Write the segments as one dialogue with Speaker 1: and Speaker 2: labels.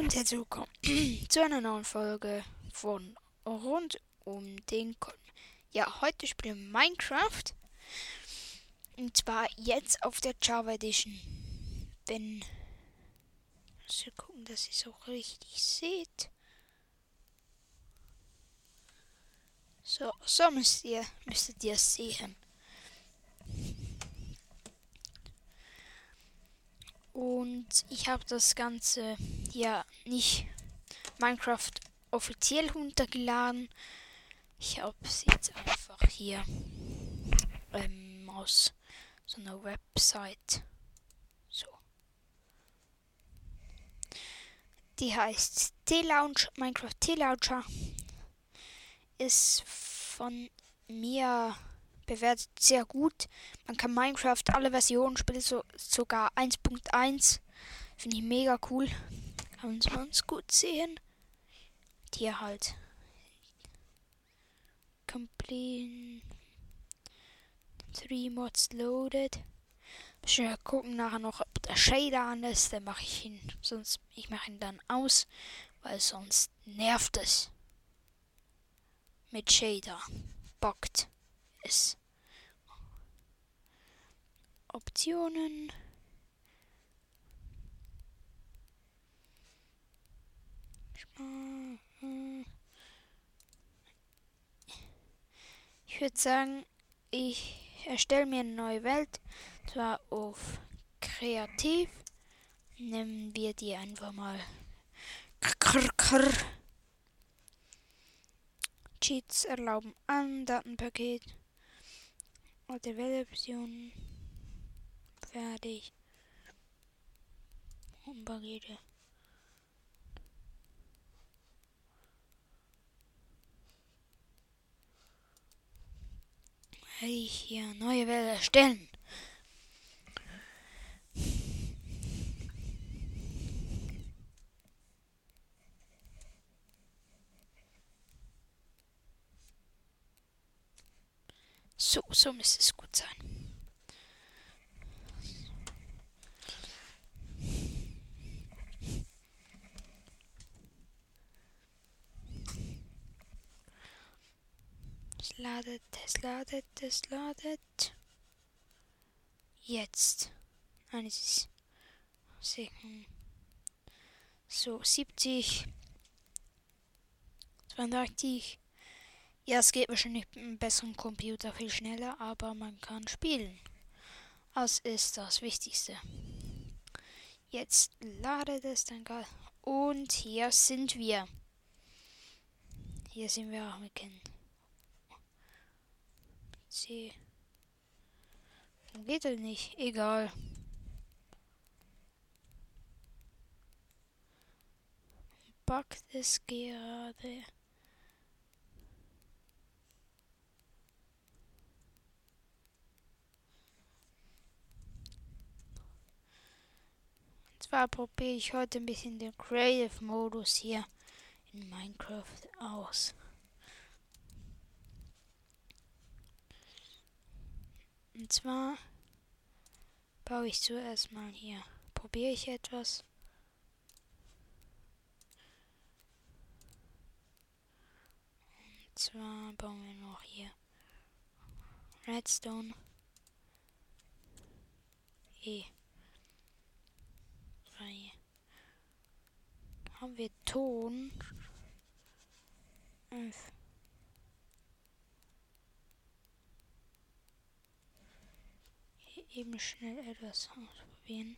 Speaker 1: und herzlich willkommen zu einer neuen Folge von Rund um den Kolben. Ja, heute spielen wir Minecraft. Und zwar jetzt auf der Java Edition. Wenn. Muss ich gucken, dass ihr es auch richtig seht. So, so müsst ihr, müsstet ihr sehen. Und ich habe das Ganze ja nicht Minecraft offiziell runtergeladen. Ich habe es jetzt einfach hier ähm, aus so einer Website. So. Die heißt T-Launch, Minecraft T-Launcher. Ist von mir bewertet sehr gut. Man kann Minecraft alle Versionen spielen, so, sogar 1.1. Finde ich mega cool. Kann man es gut sehen. Hier halt. Complete. Three Mods loaded. Wir gucken nachher noch, ob der Shader an ist. Dann mache ich ihn. Sonst, ich mache ihn dann aus. Weil sonst nervt es. Mit Shader. Bockt es. Optionen. Ich würde sagen, ich erstelle mir eine neue Welt, zwar auf kreativ. Nehmen wir die einfach mal. Cheats erlauben an Datenpaket oder Weltoptionen. Fertig. Pakete. Ich hier neue Welt erstellen. So, so müsste es gut sein. Ladet, es ladet, es ladet. Jetzt. Nein, es ist. So, 70. 32. Ja, es geht wahrscheinlich mit einem besseren Computer viel schneller, aber man kann spielen. Das ist das Wichtigste. Jetzt ladet es dann gerade. Und hier sind wir. Hier sind wir auch mit Kind. C. Geht das nicht? Egal. Backt es gerade. Und zwar probiere ich heute ein bisschen den Creative Modus hier in Minecraft aus. Und zwar baue ich zuerst mal hier. Probiere ich etwas. Und zwar bauen wir noch hier Redstone. E. Drei. Haben wir Ton. Fünf. Eben schnell etwas ausprobieren.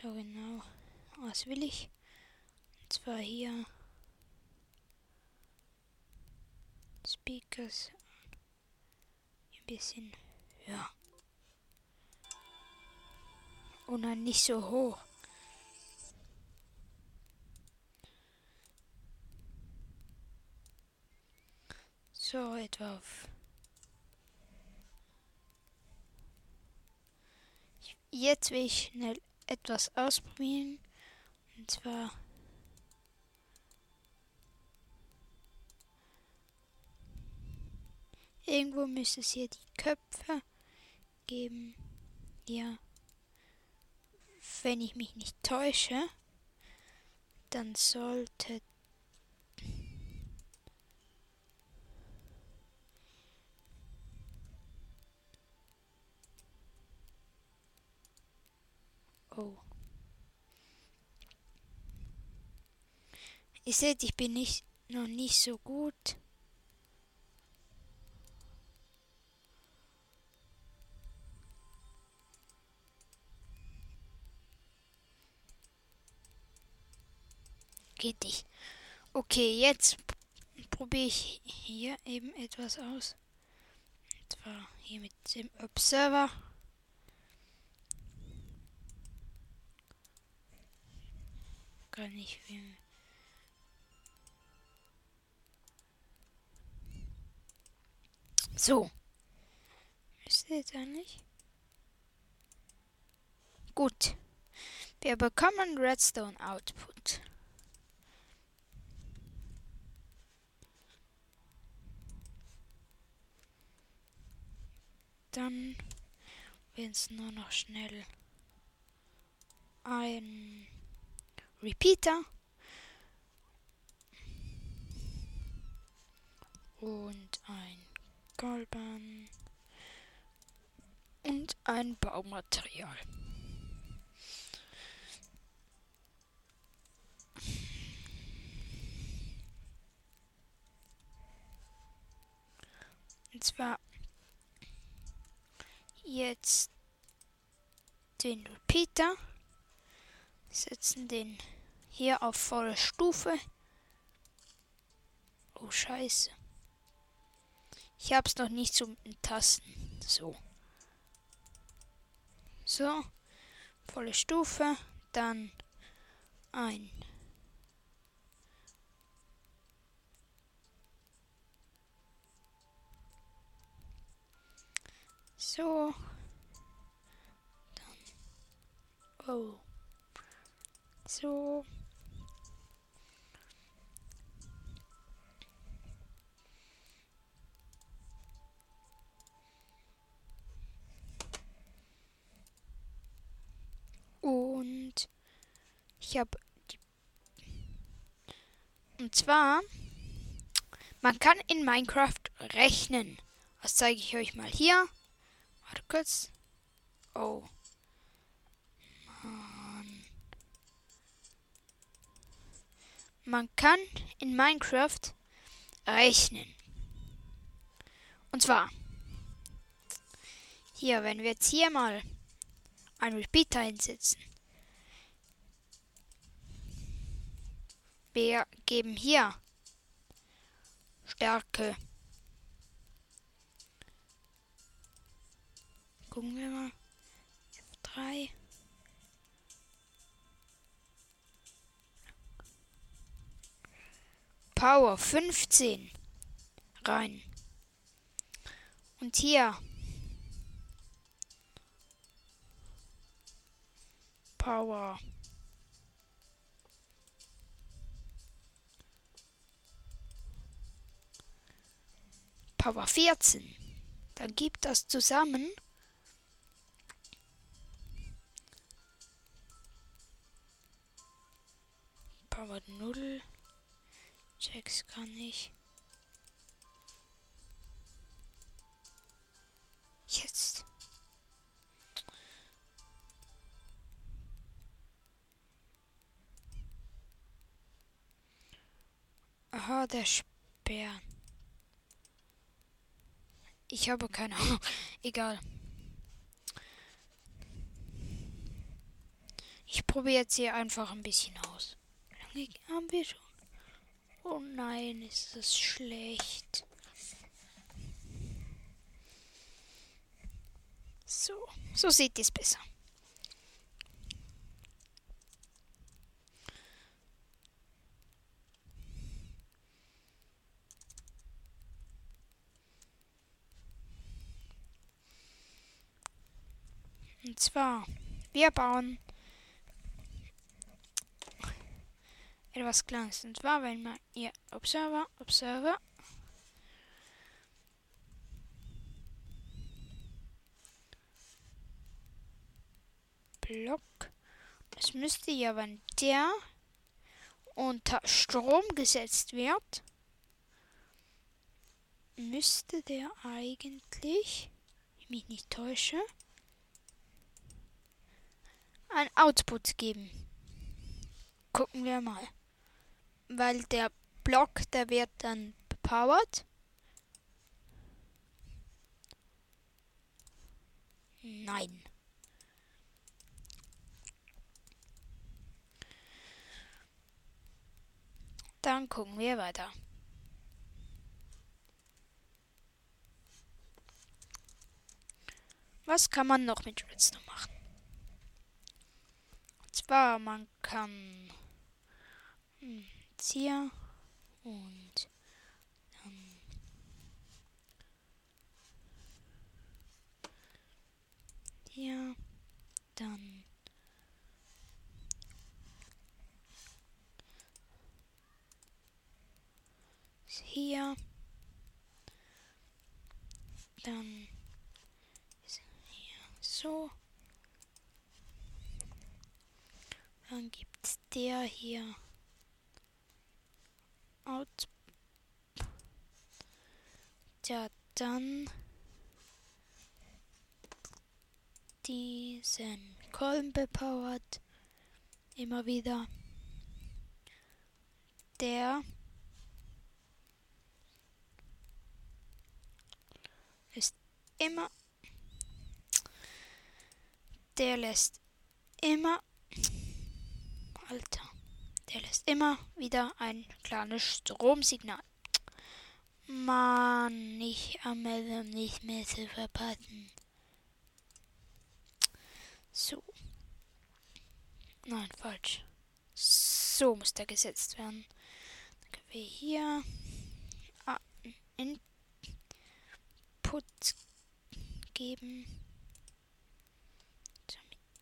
Speaker 1: So genau. Was will ich? Und zwar hier Speakers ein bisschen höher. Und dann nicht so hoch. So etwa auf Jetzt will ich schnell etwas ausprobieren. Und zwar irgendwo müsste es hier die Köpfe geben. Ja. Wenn ich mich nicht täusche. dann sollte Oh. Ihr seht, ich bin nicht noch nicht so gut. Geht nicht. Okay, jetzt probiere ich hier eben etwas aus. Und zwar hier mit dem Observer. Gar nicht wie. So. Müsste jetzt eigentlich. Gut. Wir bekommen Redstone Output. Dann werden es nur noch schnell ein Repeater. Und ein Golban und ein Baumaterial. Und zwar jetzt den Repeater, setzen den hier auf volle Stufe. Oh Scheiße. Ich hab's noch nicht den Tasten. So. So. Volle Stufe. Dann ein. So. Dann. Oh. So. Und ich habe und zwar man kann in Minecraft rechnen. Das zeige ich euch mal hier. Warte kurz. Oh. Man kann in Minecraft rechnen. Und zwar hier, wenn wir jetzt hier mal einen Repeater hinsetzen. Wir geben hier Stärke. Gucken wir mal. F3. Power 15 rein. Und hier Power. Power 14. Dann gibt das zusammen Power 0. Checks kann ich. Jetzt. Aha, der Speer. Ich habe keine Ahnung. Egal. Ich probiere jetzt hier einfach ein bisschen aus. Wie lange haben wir schon? Oh nein, ist das schlecht. So, so sieht es besser. Und zwar, wir bauen etwas Kleines. Und zwar, wenn man hier Observer, Observer, Block. Es müsste ja, wenn der unter Strom gesetzt wird, müsste der eigentlich, ich mich nicht täusche, ein Output geben. Gucken wir mal. Weil der Block, der wird dann bepowert. Nein. Dann gucken wir weiter. Was kann man noch mit Redstone machen? Und zwar, man kann hm, jetzt hier und dann hier, dann hier, dann so. Dann gibt's der hier. Out. Ja, dann diesen Kolben bepowert. Immer wieder. Der ist immer der lässt immer. Alter. Der lässt immer wieder ein kleines Stromsignal. Mann, ich Anmeldung nicht mehr zu verpassen. So. Nein, falsch. So muss der gesetzt werden. Dann können wir hier Input geben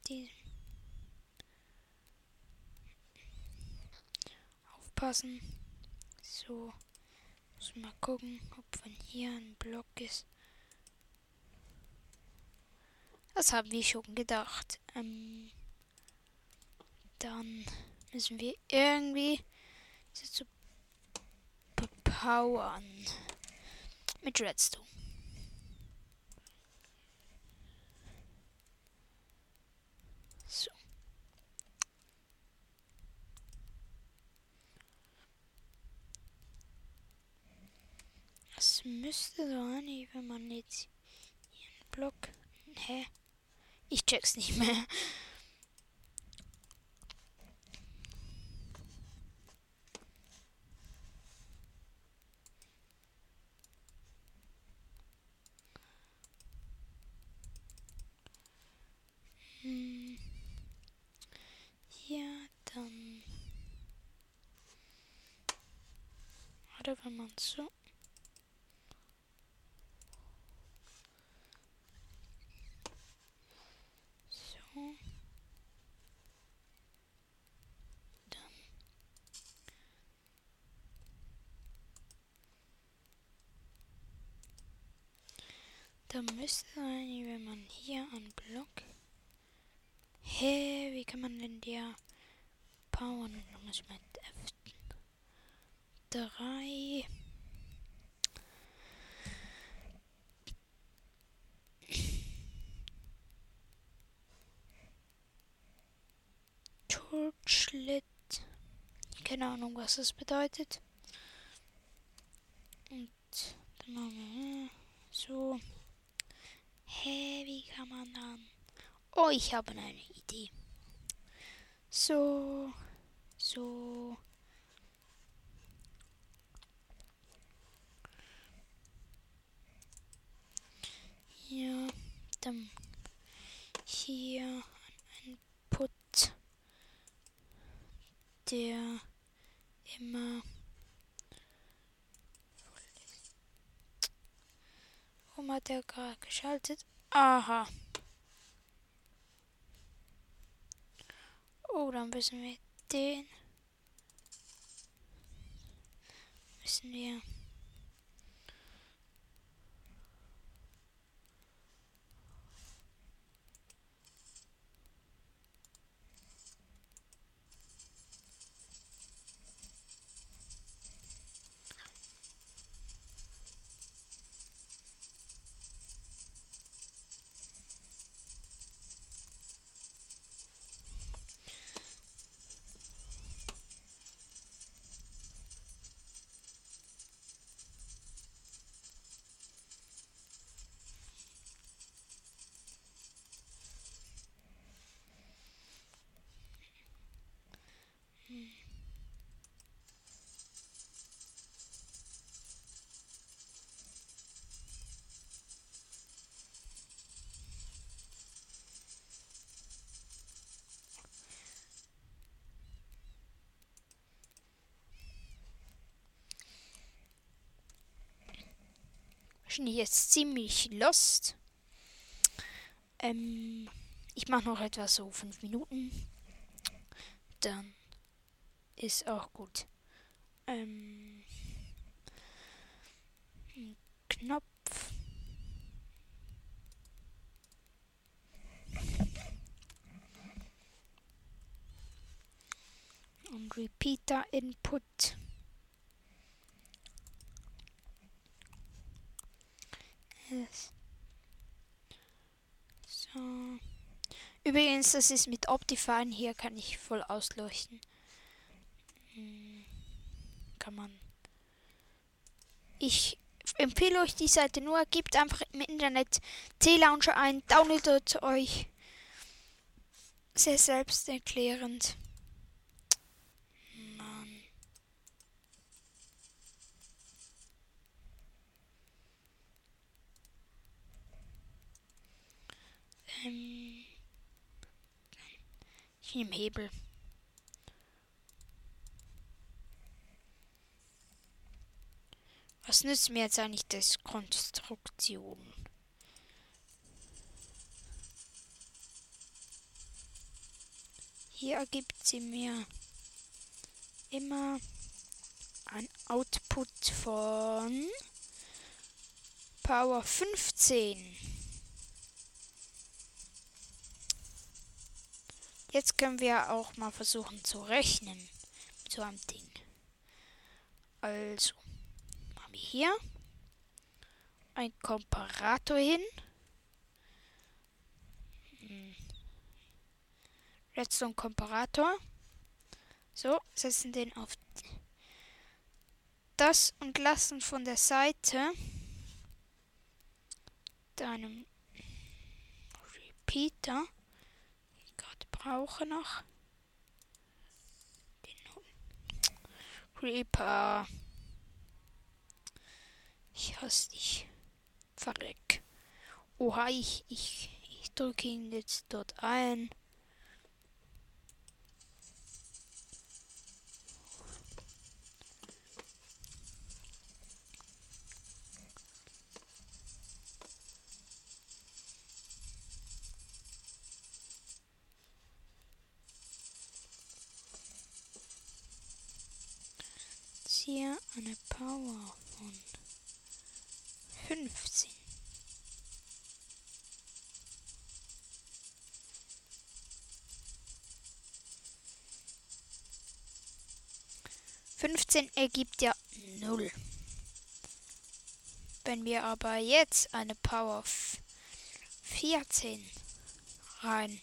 Speaker 1: die aufpassen. So, muss mal gucken, ob von hier ein Block ist. Das haben wir schon gedacht. Ähm, dann müssen wir irgendwie zu bepowern mit Redstone. Müsste sein, wenn man jetzt hier einen Block. Hä? Ich check's nicht mehr. Hm. Ja, dann. Oder wenn man so Da müsste sein, wenn man hier einen Block. Hä, hey, wie kann man denn der powern? Muss mit F3. Torchlit. Keine Ahnung, was das bedeutet. Und dann machen wir so. Hä, wie kann man dann? Oh, ich habe eine Idee. So, so. Ja, dann hier ein Put, der immer Warum hat er gerade geschaltet? Aha. Oh, dann müssen wir den. Müssen wir. Wahrscheinlich jetzt ziemlich lost. Ähm, ich mache noch etwas so fünf Minuten. Dann ist auch gut. Ähm, Knopf. Und Repeater Input. Yes. So. Übrigens, das ist mit Optifine. Hier kann ich voll ausleuchten. Hm. Kann man. Ich empfehle euch die Seite nur. Gebt einfach im Internet T-Launcher ein. Downloadet euch. Sehr selbsterklärend. Mann. Ähm. Nehme Hebel. Was nützt mir jetzt eigentlich das Konstruktion? Hier ergibt sie mir immer ein Output von Power 15. Jetzt können wir auch mal versuchen zu rechnen mit so einem Ding. Also hier ein Komparator hin. Hm. Redstone Komparator. So, setzen den auf das und lassen von der Seite deinem Repeater, brauche noch, den Creeper. Ich hasse dich. Verreck. Oha, ich, ich, ich drücke ihn jetzt dort ein. Hier eine Power von fünfzehn. Fünfzehn ergibt ja null. Wenn wir aber jetzt eine Power 14 reinleiten,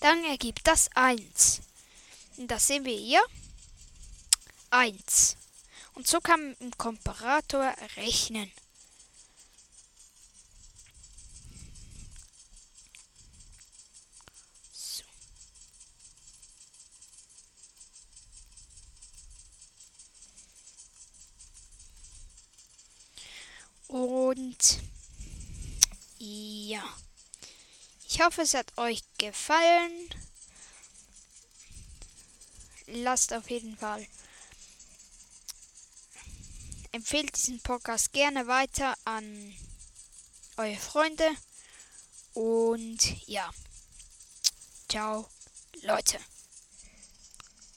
Speaker 1: dann ergibt das 1. Und das sehen wir hier. 1. Und so kann man im Komparator rechnen. Und ja, ich hoffe, es hat euch gefallen. Lasst auf jeden Fall empfehlt diesen Podcast gerne weiter an eure Freunde. Und ja, ciao Leute.